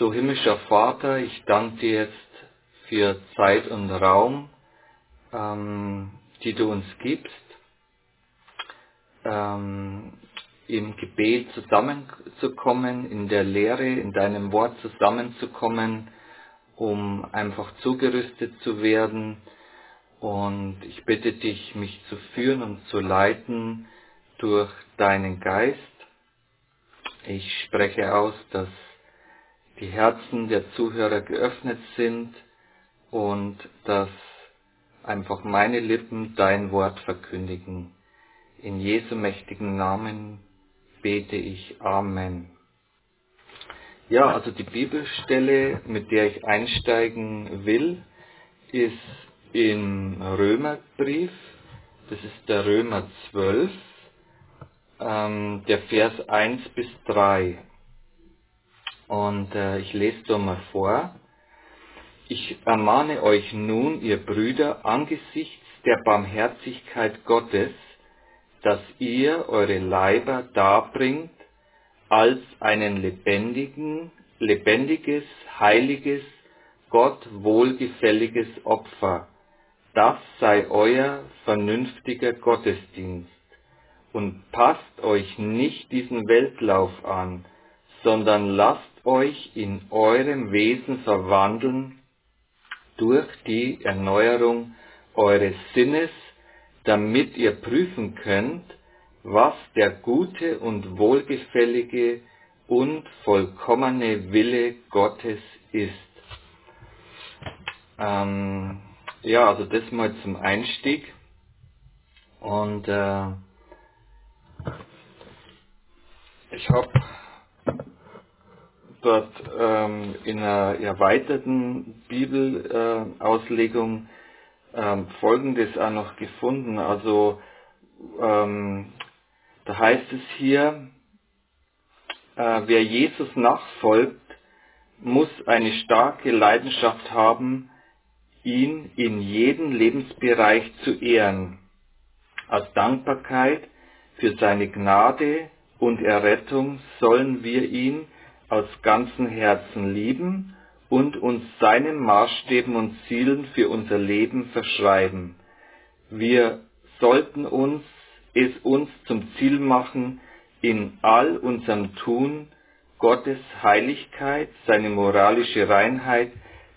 So himmlischer Vater, ich danke dir jetzt für Zeit und Raum, ähm, die du uns gibst, ähm, im Gebet zusammenzukommen, in der Lehre, in deinem Wort zusammenzukommen, um einfach zugerüstet zu werden. Und ich bitte dich, mich zu führen und zu leiten durch deinen Geist. Ich spreche aus, dass die Herzen der Zuhörer geöffnet sind und dass einfach meine Lippen dein Wort verkündigen. In Jesu mächtigen Namen bete ich Amen. Ja, also die Bibelstelle, mit der ich einsteigen will, ist im Römerbrief. Das ist der Römer 12, ähm, der Vers 1 bis 3. Und äh, ich lese da mal vor. Ich ermahne euch nun, ihr Brüder, angesichts der Barmherzigkeit Gottes, dass ihr eure Leiber darbringt als einen lebendigen, lebendiges, heiliges, Gott wohlgefälliges Opfer. Das sei euer vernünftiger Gottesdienst. Und passt euch nicht diesen Weltlauf an, sondern lasst euch in eurem Wesen verwandeln durch die Erneuerung eures Sinnes, damit ihr prüfen könnt, was der gute und wohlgefällige und vollkommene Wille Gottes ist. Ähm, ja, also das mal zum Einstieg. Und äh, ich habe dort ähm, in einer erweiterten Bibelauslegung äh, ähm, Folgendes auch noch gefunden. Also ähm, da heißt es hier, äh, wer Jesus nachfolgt, muss eine starke Leidenschaft haben, ihn in jedem Lebensbereich zu ehren, als Dankbarkeit für seine Gnade und Errettung sollen wir ihn aus ganzem Herzen lieben und uns seinen Maßstäben und Zielen für unser Leben verschreiben. Wir sollten uns es uns zum Ziel machen, in all unserem Tun Gottes Heiligkeit, seine moralische Reinheit,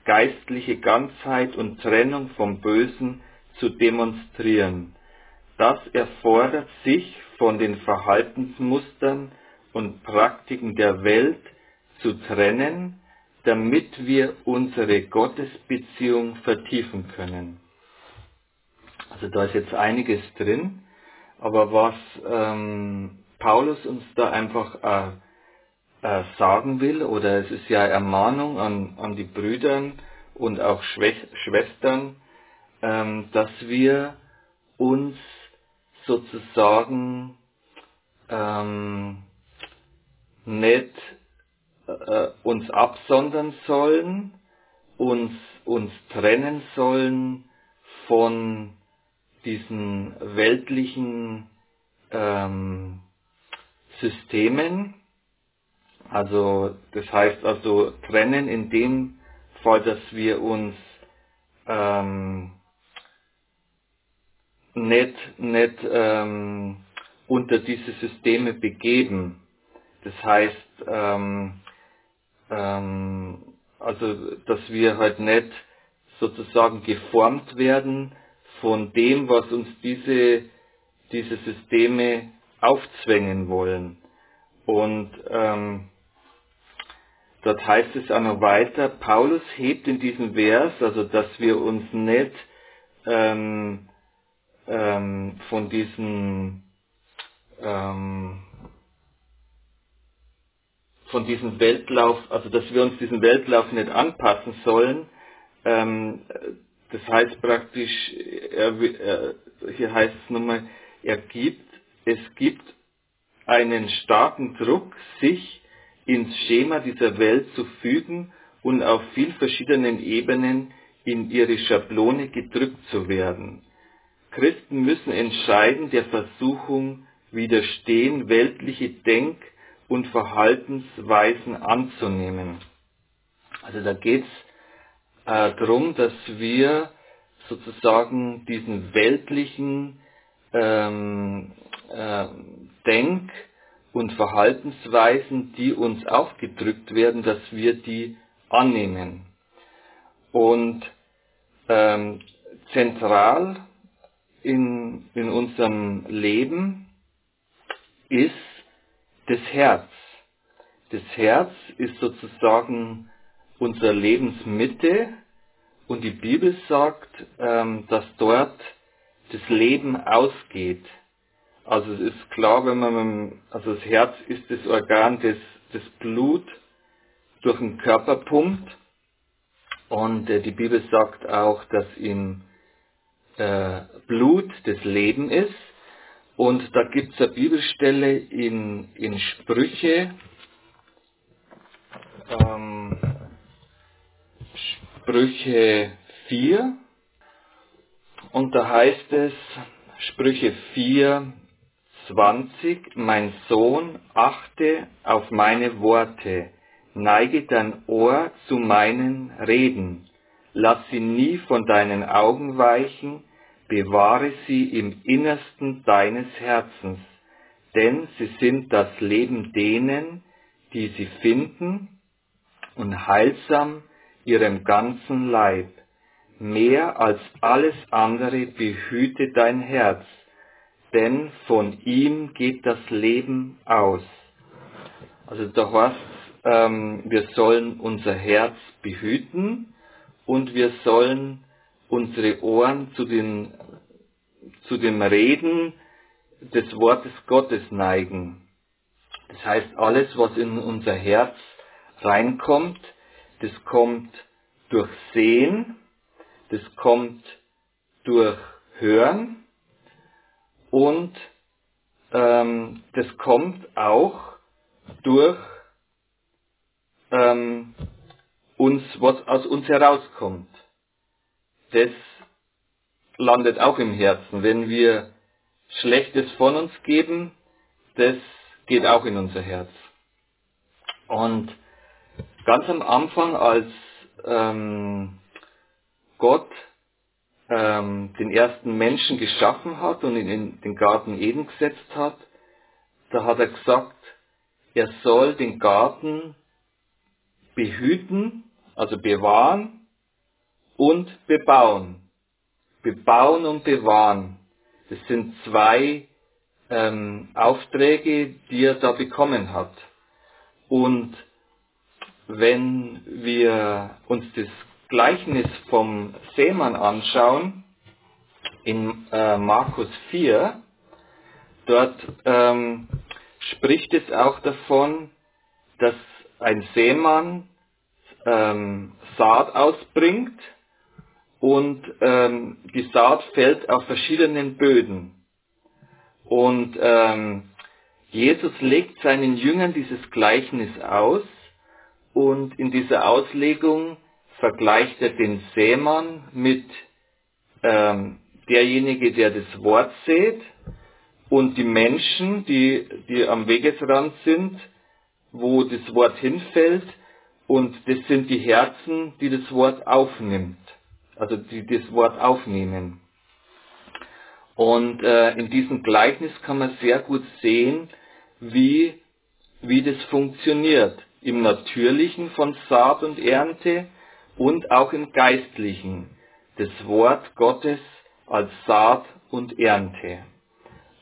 geistliche Ganzheit und Trennung vom Bösen zu demonstrieren. Das erfordert sich von den Verhaltensmustern und Praktiken der Welt zu trennen, damit wir unsere Gottesbeziehung vertiefen können. Also da ist jetzt einiges drin, aber was ähm, Paulus uns da einfach äh, äh, sagen will, oder es ist ja Ermahnung an, an die Brüder und auch Schwestern, ähm, dass wir uns sozusagen ähm, nicht äh, uns absondern sollen, uns, uns trennen sollen von diesen weltlichen ähm, Systemen. Also das heißt also trennen in dem Fall, dass wir uns ähm, nicht, nicht ähm, unter diese Systeme begeben. Das heißt, ähm, ähm, also dass wir halt nicht sozusagen geformt werden von dem, was uns diese, diese Systeme aufzwängen wollen. Und ähm, dort heißt es auch noch weiter, Paulus hebt in diesem Vers, also dass wir uns nicht ähm, ähm, von diesen ähm, von diesem Weltlauf, also dass wir uns diesem Weltlauf nicht anpassen sollen. Ähm, das heißt praktisch, er, er, hier heißt es nochmal, er gibt, es gibt einen starken Druck, sich ins Schema dieser Welt zu fügen und auf viel verschiedenen Ebenen in ihre Schablone gedrückt zu werden. Christen müssen entscheiden der Versuchung widerstehen, weltliche Denk- und Verhaltensweisen anzunehmen. Also da geht es äh, darum, dass wir sozusagen diesen weltlichen ähm, äh, Denk- und Verhaltensweisen, die uns aufgedrückt werden, dass wir die annehmen. Und ähm, zentral in, in unserem Leben ist das Herz. Das Herz ist sozusagen unsere Lebensmitte und die Bibel sagt, ähm, dass dort das Leben ausgeht. Also es ist klar, wenn man, also das Herz ist das Organ, das das Blut durch den Körper pumpt. Und äh, die Bibel sagt auch, dass im äh, Blut das Leben ist. Und da gibt es eine Bibelstelle in, in Sprüche, ähm, Sprüche 4. Und da heißt es, Sprüche 4, 20, mein Sohn, achte auf meine Worte, neige dein Ohr zu meinen Reden, lass sie nie von deinen Augen weichen, bewahre sie im Innersten deines Herzens, denn sie sind das Leben denen, die sie finden, und heilsam ihrem ganzen Leib. Mehr als alles andere behüte dein Herz, denn von ihm geht das Leben aus. Also da heißt ähm, wir sollen unser Herz behüten und wir sollen unsere Ohren zu, den, zu dem Reden des Wortes Gottes neigen. Das heißt, alles, was in unser Herz reinkommt, das kommt durch Sehen, das kommt durch Hören und ähm, das kommt auch durch ähm, uns, was aus uns herauskommt. Das landet auch im Herzen. Wenn wir Schlechtes von uns geben, das geht auch in unser Herz. Und ganz am Anfang, als ähm, Gott ähm, den ersten Menschen geschaffen hat und ihn in den Garten Eden gesetzt hat, da hat er gesagt, er soll den Garten behüten, also bewahren und bebauen. Bebauen und bewahren. Das sind zwei ähm, Aufträge, die er da bekommen hat. Und wenn wir uns das Gleichnis vom Seemann anschauen, in äh, Markus 4, dort ähm, spricht es auch davon, dass ein Seemann ähm, Saat ausbringt und ähm, die Saat fällt auf verschiedenen Böden. Und ähm, Jesus legt seinen Jüngern dieses Gleichnis aus. Und in dieser Auslegung vergleicht er den Sämann mit ähm, derjenige, der das Wort sät. Und die Menschen, die, die am Wegesrand sind, wo das Wort hinfällt. Und das sind die Herzen, die das Wort aufnimmt, also die das Wort aufnehmen. Und äh, in diesem Gleichnis kann man sehr gut sehen, wie, wie das funktioniert. Im Natürlichen von Saat und Ernte und auch im Geistlichen das Wort Gottes als Saat und Ernte.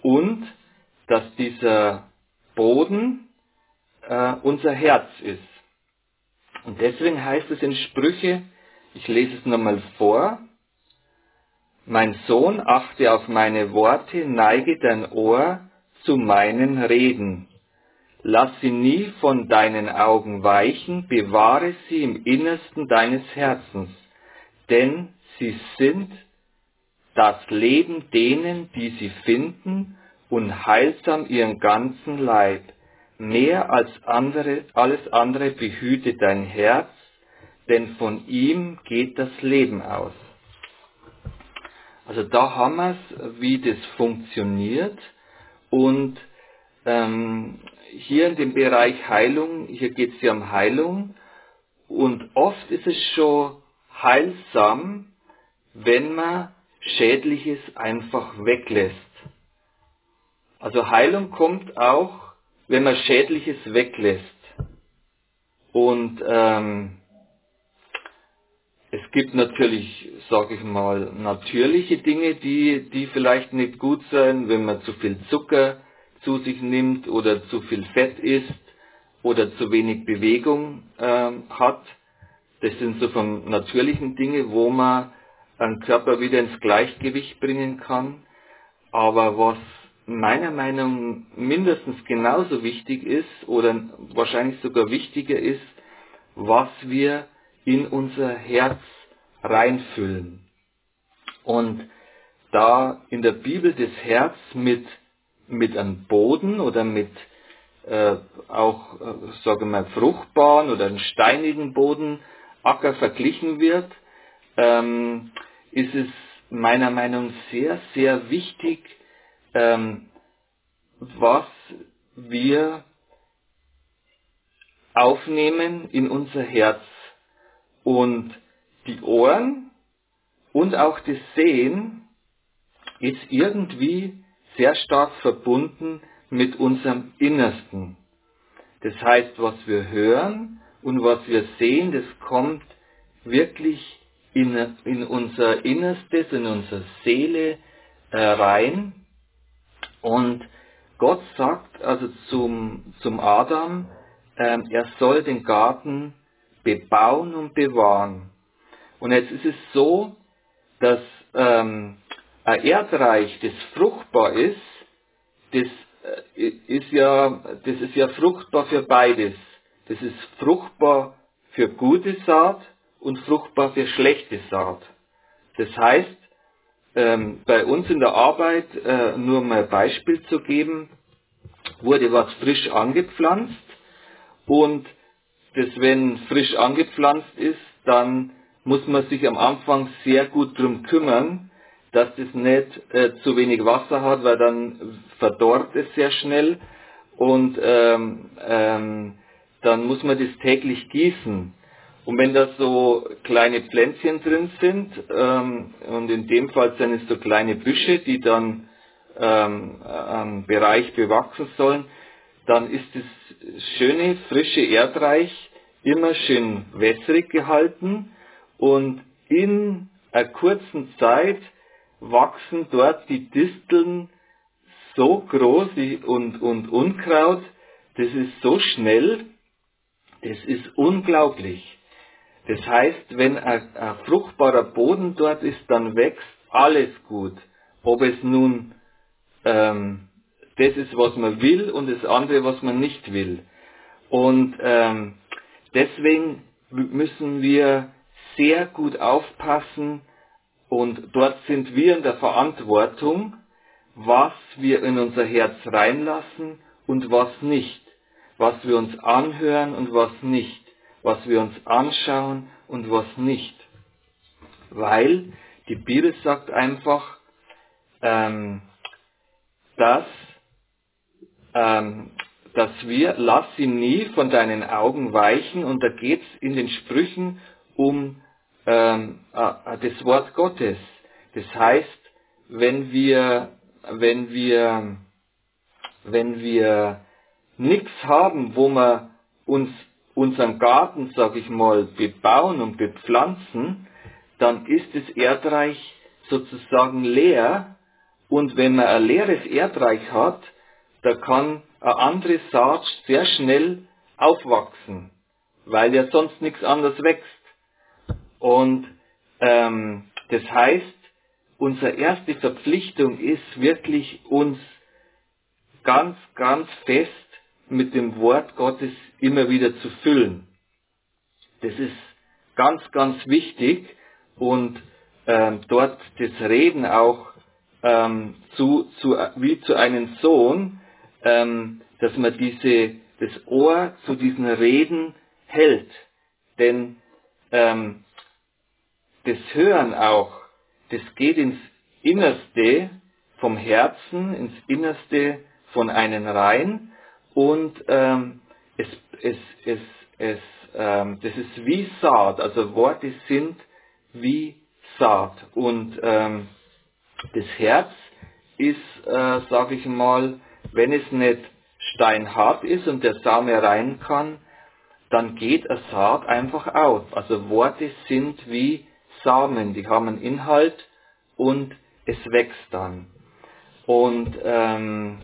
Und dass dieser Boden äh, unser Herz ist. Und deswegen heißt es in Sprüche, ich lese es nochmal vor, mein Sohn, achte auf meine Worte, neige dein Ohr zu meinen Reden. Lass sie nie von deinen Augen weichen, bewahre sie im Innersten deines Herzens, denn sie sind das Leben denen, die sie finden, und heilsam ihren ganzen Leib. Mehr als andere, alles andere behüte dein Herz, denn von ihm geht das Leben aus. Also da haben wir es, wie das funktioniert und ähm, hier in dem Bereich Heilung, hier geht es ja um Heilung und oft ist es schon heilsam, wenn man Schädliches einfach weglässt. Also Heilung kommt auch, wenn man Schädliches weglässt. Und ähm, es gibt natürlich, sage ich mal, natürliche Dinge, die, die vielleicht nicht gut sind, wenn man zu viel Zucker zu sich nimmt oder zu viel Fett isst oder zu wenig Bewegung ähm, hat. Das sind so von natürlichen Dinge, wo man einen Körper wieder ins Gleichgewicht bringen kann. Aber was meiner Meinung mindestens genauso wichtig ist oder wahrscheinlich sogar wichtiger ist, was wir in unser Herz reinfüllen. Und da in der Bibel das Herz mit, mit einem Boden oder mit äh, auch, äh, sage mal, fruchtbaren oder einem steinigen Boden Acker verglichen wird, ähm, ist es meiner Meinung nach sehr, sehr wichtig, ähm, was wir aufnehmen in unser Herz. Und die Ohren und auch das Sehen ist irgendwie sehr stark verbunden mit unserem Innersten. Das heißt, was wir hören und was wir sehen, das kommt wirklich in, in unser Innerstes, in unsere Seele äh, rein. Und Gott sagt also zum, zum Adam, äh, er soll den Garten bebauen und bewahren. Und jetzt ist es so, dass ähm, ein Erdreich, das fruchtbar ist, das äh, ist ja, das ist ja fruchtbar für beides. Das ist fruchtbar für gute Saat und fruchtbar für schlechte Saat. Das heißt, ähm, bei uns in der Arbeit, äh, nur mal ein Beispiel zu geben, wurde was frisch angepflanzt und das, wenn frisch angepflanzt ist, dann muss man sich am Anfang sehr gut drum kümmern, dass das nicht äh, zu wenig Wasser hat, weil dann verdorrt es sehr schnell und ähm, ähm, dann muss man das täglich gießen. Und wenn da so kleine Pflänzchen drin sind, ähm, und in dem Fall sind es so kleine Büsche, die dann ähm, am Bereich bewachsen sollen, dann ist das schöne, frische Erdreich immer schön wässrig gehalten und in einer kurzen Zeit wachsen dort die Disteln so groß und, und Unkraut, das ist so schnell, das ist unglaublich. Das heißt, wenn ein, ein fruchtbarer Boden dort ist, dann wächst alles gut. Ob es nun ähm, das ist, was man will und das andere, was man nicht will. Und ähm, deswegen müssen wir sehr gut aufpassen und dort sind wir in der Verantwortung, was wir in unser Herz reinlassen und was nicht, was wir uns anhören und was nicht, was wir uns anschauen und was nicht. Weil die Bibel sagt einfach, ähm, dass, ähm, dass wir, lass sie nie von deinen Augen weichen und da geht's in den Sprüchen um ähm, äh, das Wort Gottes. Das heißt, wenn wir, wenn wir, wenn wir nichts haben, wo wir uns unseren Garten, sag ich mal, bebauen und bepflanzen, dann ist das Erdreich sozusagen leer. Und wenn man ein leeres Erdreich hat, da kann eine andere Saat sehr schnell aufwachsen, weil ja sonst nichts anderes wächst. Und ähm, das heißt, unsere erste Verpflichtung ist wirklich uns ganz, ganz fest mit dem Wort Gottes immer wieder zu füllen. Das ist ganz, ganz wichtig und ähm, dort das Reden auch ähm, zu, zu, wie zu einem Sohn, ähm, dass man diese, das Ohr zu diesen Reden hält. Denn ähm, das Hören auch, das geht ins Innerste vom Herzen, ins Innerste von einem rein und ähm, es, es, es, es ähm, das ist wie Saat, also Worte sind wie Saat. Und ähm, das Herz ist, äh, sage ich mal, wenn es nicht steinhart ist und der Same rein kann, dann geht eine Saat einfach auf. Also Worte sind wie Samen, die haben einen Inhalt und es wächst dann. Und ähm,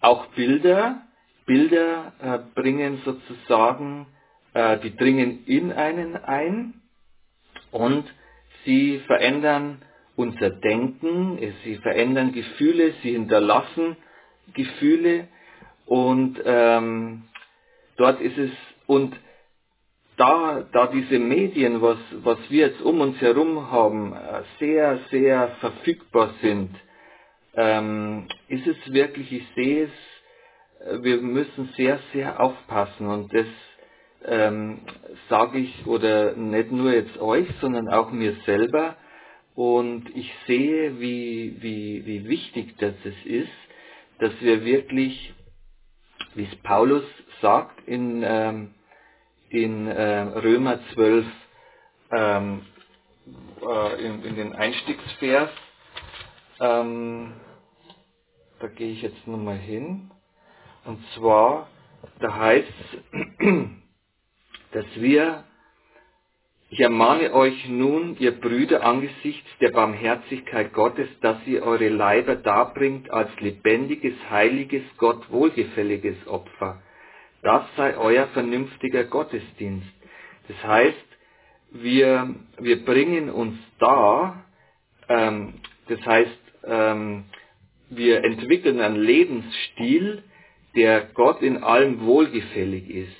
auch Bilder, Bilder äh, bringen sozusagen, äh, die dringen in einen ein und sie verändern unser Denken, sie verändern Gefühle, sie hinterlassen Gefühle und ähm, dort ist es und da, da diese Medien, was, was wir jetzt um uns herum haben, äh, sehr, sehr verfügbar sind, ähm, ist es wirklich, ich sehe es, äh, wir müssen sehr, sehr aufpassen. Und das ähm, sage ich oder nicht nur jetzt euch, sondern auch mir selber. Und ich sehe, wie, wie, wie wichtig das ist, dass wir wirklich, wie es Paulus sagt in ähm, in äh, Römer 12 ähm, äh, in, in, den Einstiegsvers. Ähm, da gehe ich jetzt nochmal hin. Und zwar, da heißt dass wir, ich ermahne euch nun, ihr Brüder, angesichts der Barmherzigkeit Gottes, dass ihr eure Leiber darbringt als lebendiges, heiliges, Gott wohlgefälliges Opfer das sei euer vernünftiger Gottesdienst. Das heißt, wir, wir bringen uns da, ähm, das heißt, ähm, wir entwickeln einen Lebensstil, der Gott in allem wohlgefällig ist.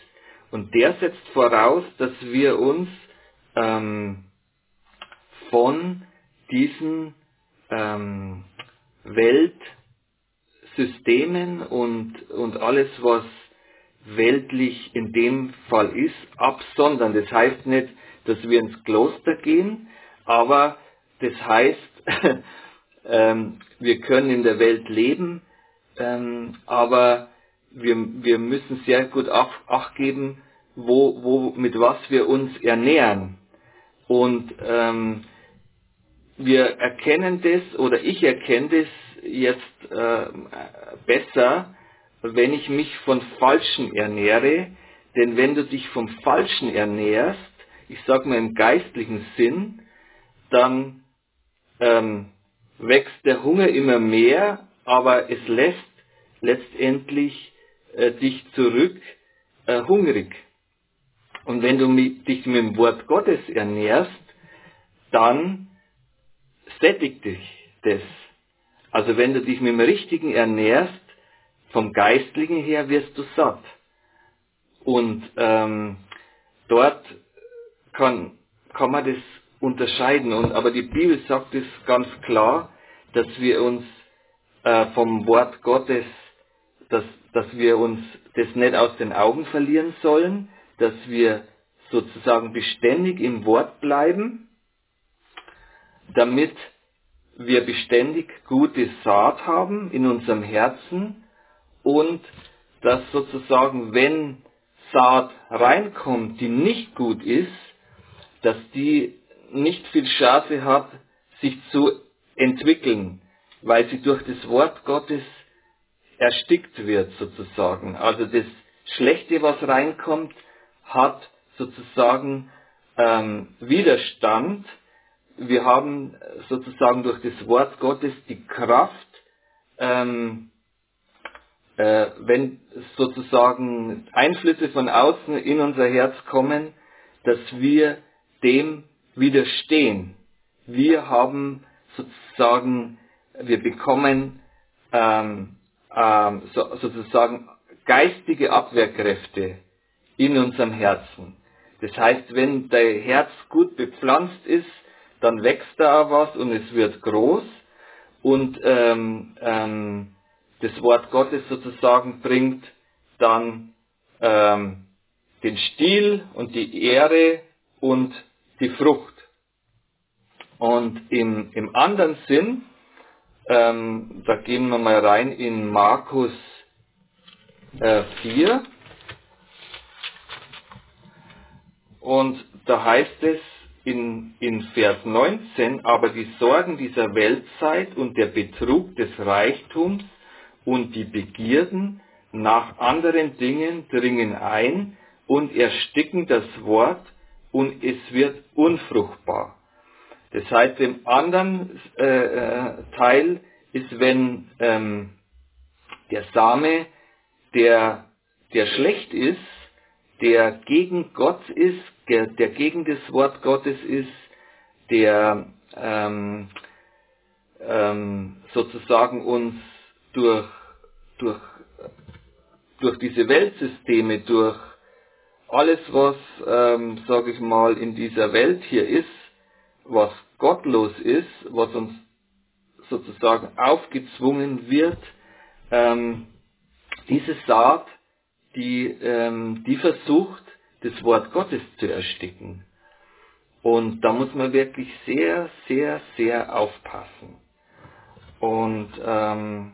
Und der setzt voraus, dass wir uns ähm, von diesen ähm, Weltsystemen und, und alles, was weltlich in dem Fall ist, absondern. Das heißt nicht, dass wir ins Kloster gehen, aber das heißt, ähm, wir können in der Welt leben, ähm, aber wir, wir müssen sehr gut Acht geben, wo, wo, mit was wir uns ernähren. Und ähm, wir erkennen das, oder ich erkenne das jetzt äh, besser, wenn ich mich von Falschen ernähre, denn wenn du dich vom Falschen ernährst, ich sage mal im geistlichen Sinn, dann ähm, wächst der Hunger immer mehr, aber es lässt letztendlich äh, dich zurück äh, hungrig. Und wenn du dich mit dem Wort Gottes ernährst, dann sättigt dich das. Also wenn du dich mit dem Richtigen ernährst, vom Geistlichen her wirst du satt. Und ähm, dort kann, kann man das unterscheiden. Und, aber die Bibel sagt es ganz klar, dass wir uns äh, vom Wort Gottes, dass, dass wir uns das nicht aus den Augen verlieren sollen, dass wir sozusagen beständig im Wort bleiben, damit wir beständig gute Saat haben in unserem Herzen und dass sozusagen, wenn Saat reinkommt, die nicht gut ist, dass die nicht viel Chance hat, sich zu entwickeln, weil sie durch das Wort Gottes erstickt wird sozusagen. Also das Schlechte, was reinkommt, hat sozusagen ähm, Widerstand. Wir haben sozusagen durch das Wort Gottes die Kraft, ähm, äh, wenn sozusagen Einflüsse von außen in unser Herz kommen, dass wir dem widerstehen. Wir haben sozusagen, wir bekommen ähm, ähm, so, sozusagen geistige Abwehrkräfte in unserem Herzen. Das heißt, wenn dein Herz gut bepflanzt ist, dann wächst da was und es wird groß und ähm, ähm, das Wort Gottes sozusagen bringt dann ähm, den Stil und die Ehre und die Frucht. Und im, im anderen Sinn, ähm, da gehen wir mal rein in Markus äh, 4. Und da heißt es in, in Vers 19, aber die Sorgen dieser Weltzeit und der Betrug des Reichtums und die Begierden nach anderen Dingen dringen ein und ersticken das Wort und es wird unfruchtbar. Das heißt, im anderen äh, äh, Teil ist, wenn ähm, der Same, der, der schlecht ist, der gegen Gott ist, der, der gegen das Wort Gottes ist, der ähm, ähm, sozusagen uns durch, durch, durch diese Weltsysteme, durch alles, was, ähm, sage ich mal, in dieser Welt hier ist, was gottlos ist, was uns sozusagen aufgezwungen wird, ähm, diese Saat, die, ähm, die versucht, das Wort Gottes zu ersticken. Und da muss man wirklich sehr, sehr, sehr aufpassen. Und ähm,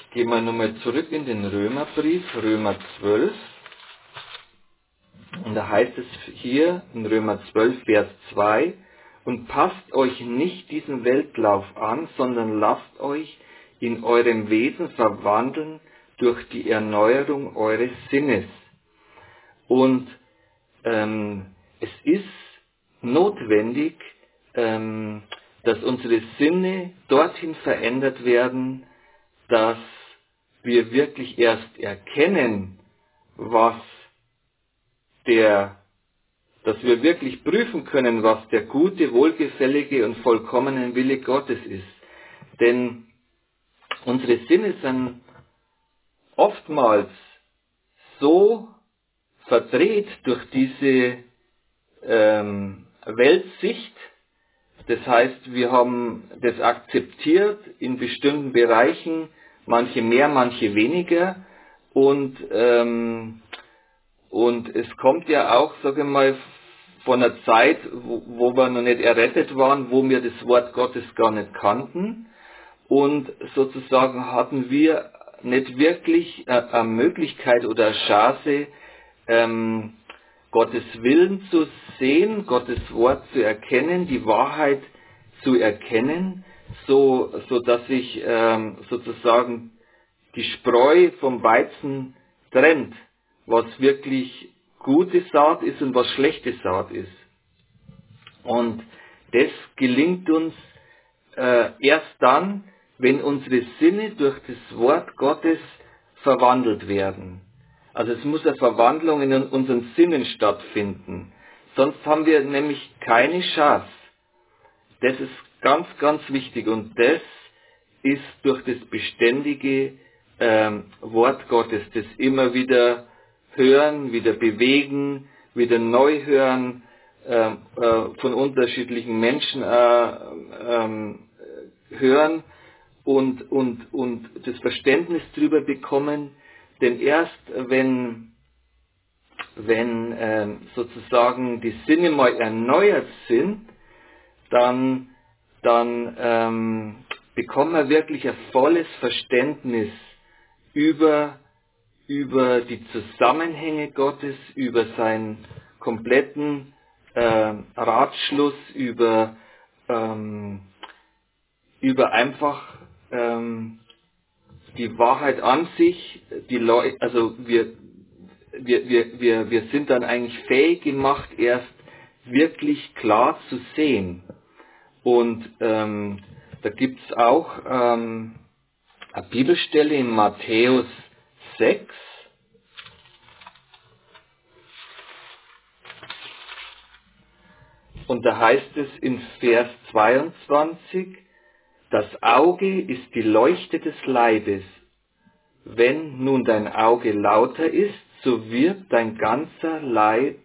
ich gehe mal nochmal zurück in den Römerbrief, Römer 12. Und da heißt es hier in Römer 12, Vers 2, und passt euch nicht diesen Weltlauf an, sondern lasst euch in eurem Wesen verwandeln durch die Erneuerung eures Sinnes. Und ähm, es ist notwendig, ähm, dass unsere Sinne dorthin verändert werden, dass wir wirklich erst erkennen, was der, dass wir wirklich prüfen können, was der gute, wohlgefällige und vollkommene Wille Gottes ist. Denn unsere Sinne sind oftmals so verdreht durch diese ähm, Weltsicht. Das heißt, wir haben das akzeptiert in bestimmten Bereichen, manche mehr, manche weniger. Und, ähm, und es kommt ja auch, sage ich mal, von einer Zeit, wo, wo wir noch nicht errettet waren, wo wir das Wort Gottes gar nicht kannten. Und sozusagen hatten wir nicht wirklich äh, eine Möglichkeit oder eine Chance, ähm, Gottes Willen zu sehen, Gottes Wort zu erkennen, die Wahrheit zu erkennen, so, so dass sich ähm, sozusagen die Spreu vom Weizen trennt, was wirklich gute Saat ist und was schlechte Saat ist. Und das gelingt uns äh, erst dann, wenn unsere Sinne durch das Wort Gottes verwandelt werden. Also es muss eine Verwandlung in unseren Sinnen stattfinden. Sonst haben wir nämlich keine Chance. Das ist ganz, ganz wichtig und das ist durch das beständige ähm, Wort Gottes, das immer wieder hören, wieder bewegen, wieder neu hören, äh, äh, von unterschiedlichen Menschen äh, ähm, hören und, und, und das Verständnis darüber bekommen, denn erst wenn, wenn ähm, sozusagen die Sinne mal erneuert sind, dann, dann ähm, bekommen wir wirklich ein volles Verständnis über, über die Zusammenhänge Gottes, über seinen kompletten äh, Ratschluss, über, ähm, über einfach ähm, die Wahrheit an sich, die Leu also wir, wir, wir, wir, wir sind dann eigentlich fähig gemacht, erst wirklich klar zu sehen. Und ähm, da gibt's auch ähm, eine Bibelstelle in Matthäus 6. Und da heißt es in Vers 22, das Auge ist die Leuchte des Leibes. Wenn nun dein Auge lauter ist, so wird dein ganzer Leib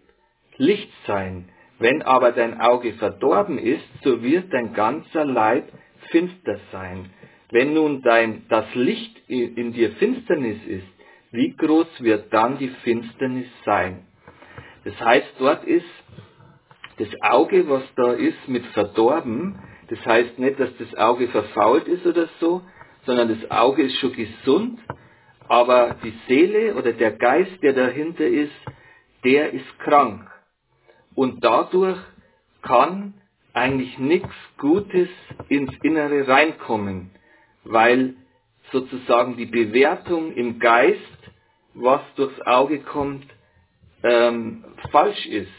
Licht sein. Wenn aber dein Auge verdorben ist, so wird dein ganzer Leib finster sein. Wenn nun dein, das Licht in dir Finsternis ist, wie groß wird dann die Finsternis sein? Das heißt, dort ist das Auge, was da ist, mit verdorben, das heißt nicht, dass das Auge verfault ist oder so, sondern das Auge ist schon gesund, aber die Seele oder der Geist, der dahinter ist, der ist krank. Und dadurch kann eigentlich nichts Gutes ins Innere reinkommen, weil sozusagen die Bewertung im Geist, was durchs Auge kommt, ähm, falsch ist.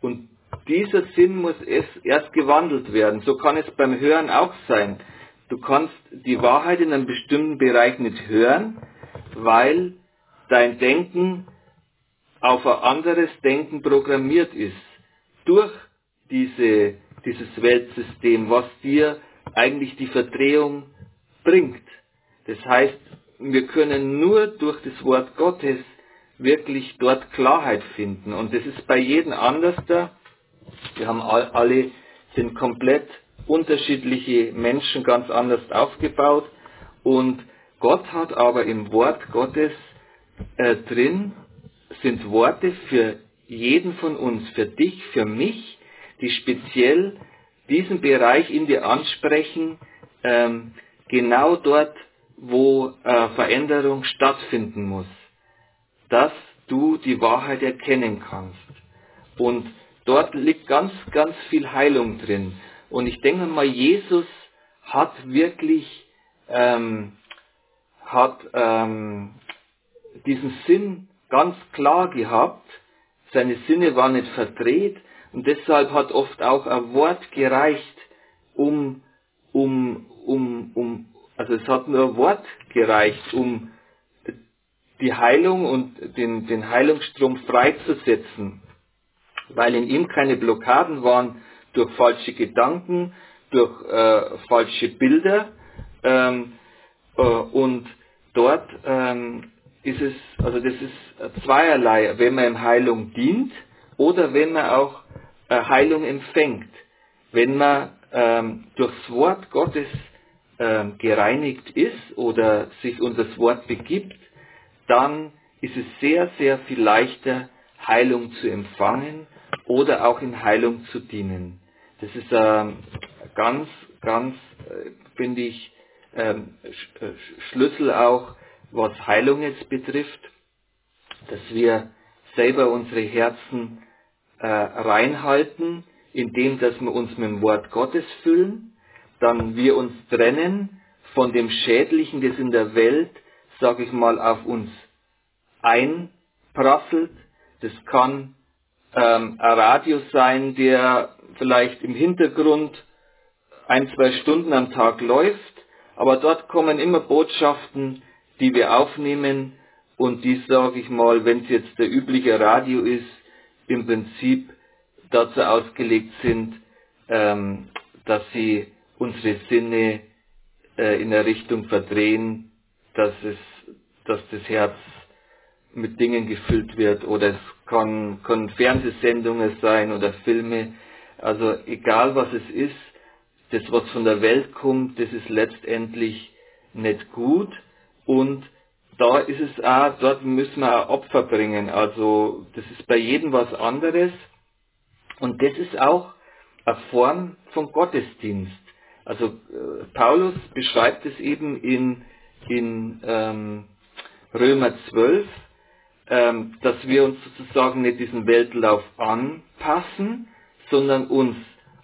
Und dieser Sinn muss erst gewandelt werden. So kann es beim Hören auch sein. Du kannst die Wahrheit in einem bestimmten Bereich nicht hören, weil dein Denken auf ein anderes Denken programmiert ist. Durch diese, dieses Weltsystem, was dir eigentlich die Verdrehung bringt. Das heißt, wir können nur durch das Wort Gottes wirklich dort Klarheit finden. Und das ist bei jedem anders da. Wir haben alle, sind komplett unterschiedliche Menschen ganz anders aufgebaut. Und Gott hat aber im Wort Gottes äh, drin, sind Worte für jeden von uns, für dich, für mich, die speziell diesen Bereich in dir ansprechen, ähm, genau dort, wo äh, Veränderung stattfinden muss, dass du die Wahrheit erkennen kannst. Und dort liegt ganz, ganz viel Heilung drin. Und ich denke mal, Jesus hat wirklich ähm, hat ähm, diesen Sinn ganz klar gehabt. Seine Sinne waren nicht verdreht und deshalb hat oft auch ein Wort gereicht, um, um, um, um, also es hat nur ein Wort gereicht, um die Heilung und den, den Heilungsstrom freizusetzen, weil in ihm keine Blockaden waren durch falsche Gedanken, durch äh, falsche Bilder ähm, äh, und dort ähm, ist es, also das ist zweierlei, wenn man in Heilung dient oder wenn man auch äh, Heilung empfängt. Wenn man ähm, durchs Wort Gottes ähm, gereinigt ist oder sich unter das Wort begibt, dann ist es sehr, sehr viel leichter, Heilung zu empfangen oder auch in Heilung zu dienen. Das ist ähm, ganz, ganz, äh, finde ich, ähm, Sch äh, Schlüssel auch, was Heilung jetzt betrifft, dass wir selber unsere Herzen äh, reinhalten, indem dass wir uns mit dem Wort Gottes füllen, dann wir uns trennen von dem Schädlichen, das in der Welt, sage ich mal, auf uns einprasselt. Das kann ähm, ein Radius sein, der vielleicht im Hintergrund ein, zwei Stunden am Tag läuft, aber dort kommen immer Botschaften, die wir aufnehmen. Und die, sage ich mal, wenn es jetzt der übliche Radio ist, im Prinzip dazu ausgelegt sind, ähm, dass sie unsere Sinne äh, in der Richtung verdrehen, dass es, dass das Herz mit Dingen gefüllt wird oder es kann, können Fernsehsendungen sein oder Filme. Also egal was es ist, das was von der Welt kommt, das ist letztendlich nicht gut und da ist es auch, dort müssen wir auch Opfer bringen. Also das ist bei jedem was anderes und das ist auch eine Form von Gottesdienst. Also äh, Paulus beschreibt es eben in, in ähm, Römer 12, ähm, dass wir uns sozusagen nicht diesen Weltlauf anpassen, sondern uns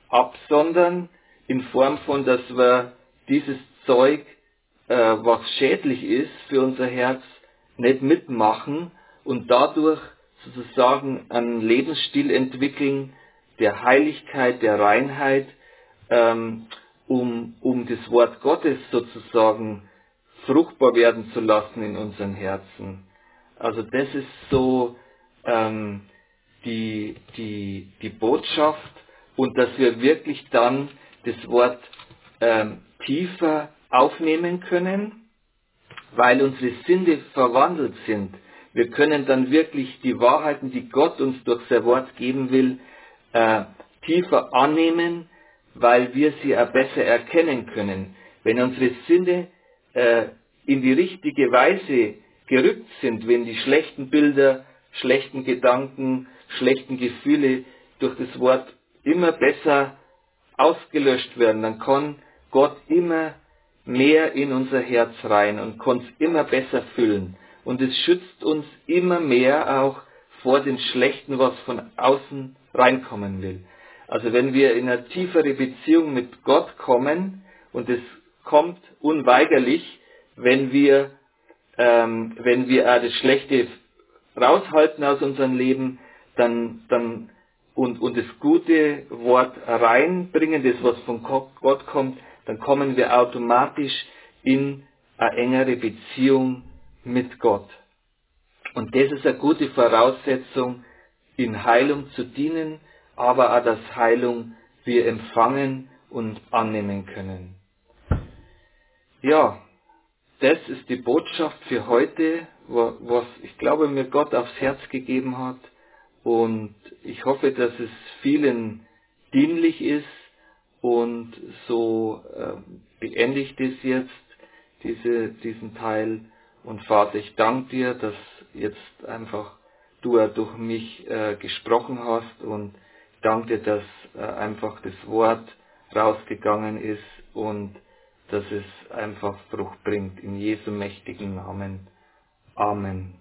absondern in Form von, dass wir dieses Zeug, äh, was schädlich ist für unser Herz, nicht mitmachen und dadurch sozusagen einen Lebensstil entwickeln der Heiligkeit, der Reinheit, ähm, um, um das Wort Gottes sozusagen fruchtbar werden zu lassen in unseren Herzen. Also das ist so ähm, die, die, die Botschaft und dass wir wirklich dann das Wort ähm, tiefer aufnehmen können, weil unsere Sinne verwandelt sind. Wir können dann wirklich die Wahrheiten, die Gott uns durch sein Wort geben will, äh, tiefer annehmen, weil wir sie auch besser erkennen können. Wenn unsere Sinne äh, in die richtige Weise gerückt sind, wenn die schlechten Bilder, schlechten Gedanken, schlechten Gefühle durch das Wort immer besser ausgelöscht werden, dann kann Gott immer mehr in unser Herz rein und kann es immer besser füllen. Und es schützt uns immer mehr auch vor den Schlechten, was von außen reinkommen will. Also wenn wir in eine tiefere Beziehung mit Gott kommen, und es kommt unweigerlich, wenn wir, ähm, wenn wir auch das Schlechte raushalten aus unserem Leben, dann, dann und, und das gute Wort reinbringen, das was von Gott kommt, dann kommen wir automatisch in eine engere Beziehung mit Gott. Und das ist eine gute Voraussetzung, in Heilung zu dienen, aber auch, dass Heilung wir empfangen und annehmen können. Ja, das ist die Botschaft für heute, was ich glaube mir Gott aufs Herz gegeben hat. Und ich hoffe, dass es vielen dienlich ist. Und so äh, beende ich das jetzt, diese, diesen Teil. Und Vater, ich danke dir, dass jetzt einfach du durch mich äh, gesprochen hast und danke dir, dass äh, einfach das Wort rausgegangen ist und dass es einfach Frucht bringt. In Jesu mächtigen Namen. Amen.